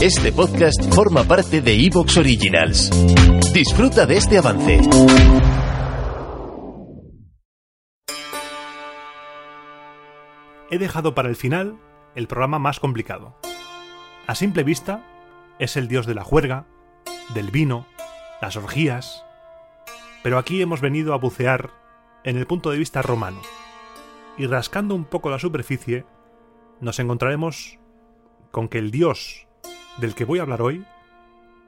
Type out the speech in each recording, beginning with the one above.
Este podcast forma parte de Evox Originals. Disfruta de este avance. He dejado para el final el programa más complicado. A simple vista, es el dios de la juerga, del vino, las orgías. Pero aquí hemos venido a bucear en el punto de vista romano. Y rascando un poco la superficie, nos encontraremos con que el dios del que voy a hablar hoy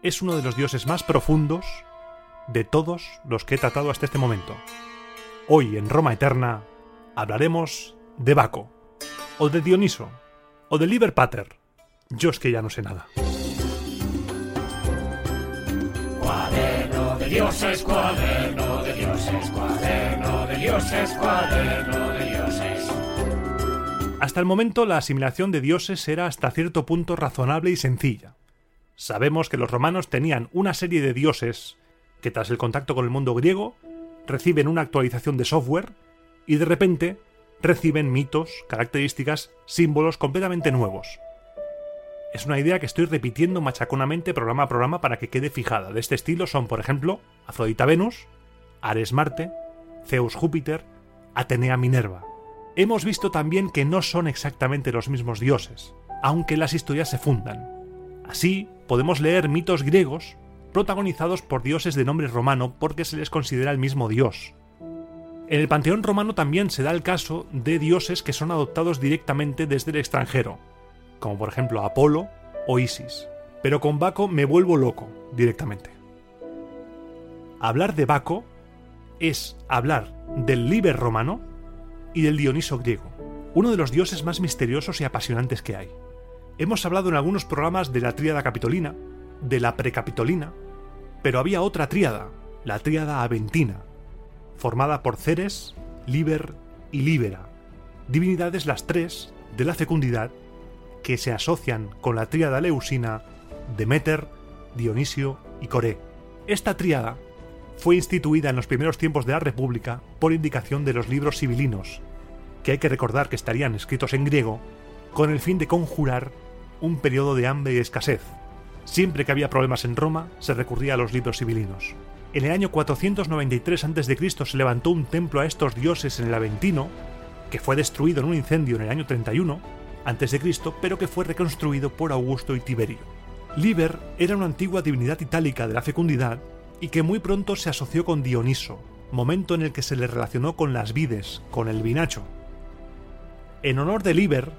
es uno de los dioses más profundos de todos los que he tratado hasta este momento. Hoy en Roma Eterna hablaremos de Baco, o de Dioniso, o de Liber Pater. Yo es que ya no sé nada. Cuaderno de dioses, cuaderno de dioses, cuaderno de dioses, cuaderno de dioses. Hasta el momento la asimilación de dioses era hasta cierto punto razonable y sencilla. Sabemos que los romanos tenían una serie de dioses que tras el contacto con el mundo griego reciben una actualización de software y de repente reciben mitos, características, símbolos completamente nuevos. Es una idea que estoy repitiendo machaconamente programa a programa para que quede fijada. De este estilo son, por ejemplo, Afrodita Venus, Ares Marte, Zeus Júpiter, Atenea Minerva hemos visto también que no son exactamente los mismos dioses, aunque las historias se fundan. Así, podemos leer mitos griegos protagonizados por dioses de nombre romano porque se les considera el mismo dios. En el panteón romano también se da el caso de dioses que son adoptados directamente desde el extranjero, como por ejemplo Apolo o Isis. Pero con Baco me vuelvo loco directamente. Hablar de Baco es hablar del Liber romano y del Dioniso griego, uno de los dioses más misteriosos y apasionantes que hay. Hemos hablado en algunos programas de la tríada capitolina, de la precapitolina, pero había otra tríada, la tríada aventina, formada por Ceres, Liber y Libera, divinidades las tres de la fecundidad que se asocian con la tríada leusina Demeter, Dionisio y Coré. Esta tríada fue instituida en los primeros tiempos de la República por indicación de los libros civilinos, que hay que recordar que estarían escritos en griego, con el fin de conjurar un periodo de hambre y escasez. Siempre que había problemas en Roma, se recurría a los libros civilinos. En el año 493 a.C. se levantó un templo a estos dioses en el Aventino, que fue destruido en un incendio en el año 31 a.C., pero que fue reconstruido por Augusto y Tiberio. Liber era una antigua divinidad itálica de la fecundidad y que muy pronto se asoció con Dioniso, momento en el que se le relacionó con las vides, con el vinacho. En honor de Liber,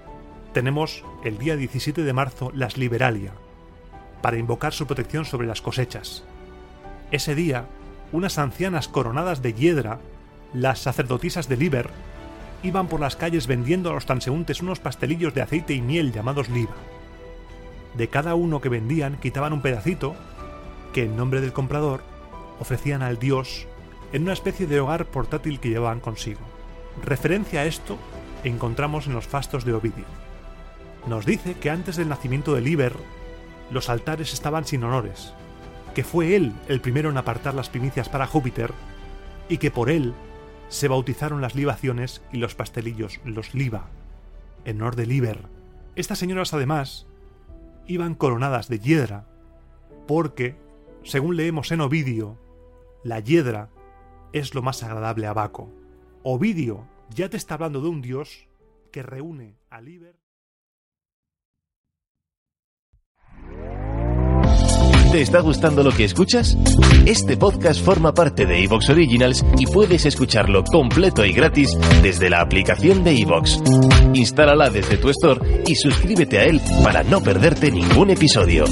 tenemos el día 17 de marzo las Liberalia, para invocar su protección sobre las cosechas. Ese día, unas ancianas coronadas de hiedra, las sacerdotisas de Liber, iban por las calles vendiendo a los transeúntes unos pastelillos de aceite y miel llamados liba. De cada uno que vendían quitaban un pedacito, que en nombre del comprador ofrecían al dios en una especie de hogar portátil que llevaban consigo. Referencia a esto encontramos en los fastos de Ovidio. Nos dice que antes del nacimiento de Liber, los altares estaban sin honores, que fue él el primero en apartar las primicias para Júpiter y que por él se bautizaron las libaciones y los pastelillos, los liba, en honor de Liber. Estas señoras además iban coronadas de hiedra porque, según leemos en Ovidio, la hiedra es lo más agradable a Baco. Ovidio ya te está hablando de un dios que reúne a Liber. ¿Te está gustando lo que escuchas? Este podcast forma parte de Evox Originals y puedes escucharlo completo y gratis desde la aplicación de Evox. Instálala desde tu store y suscríbete a él para no perderte ningún episodio.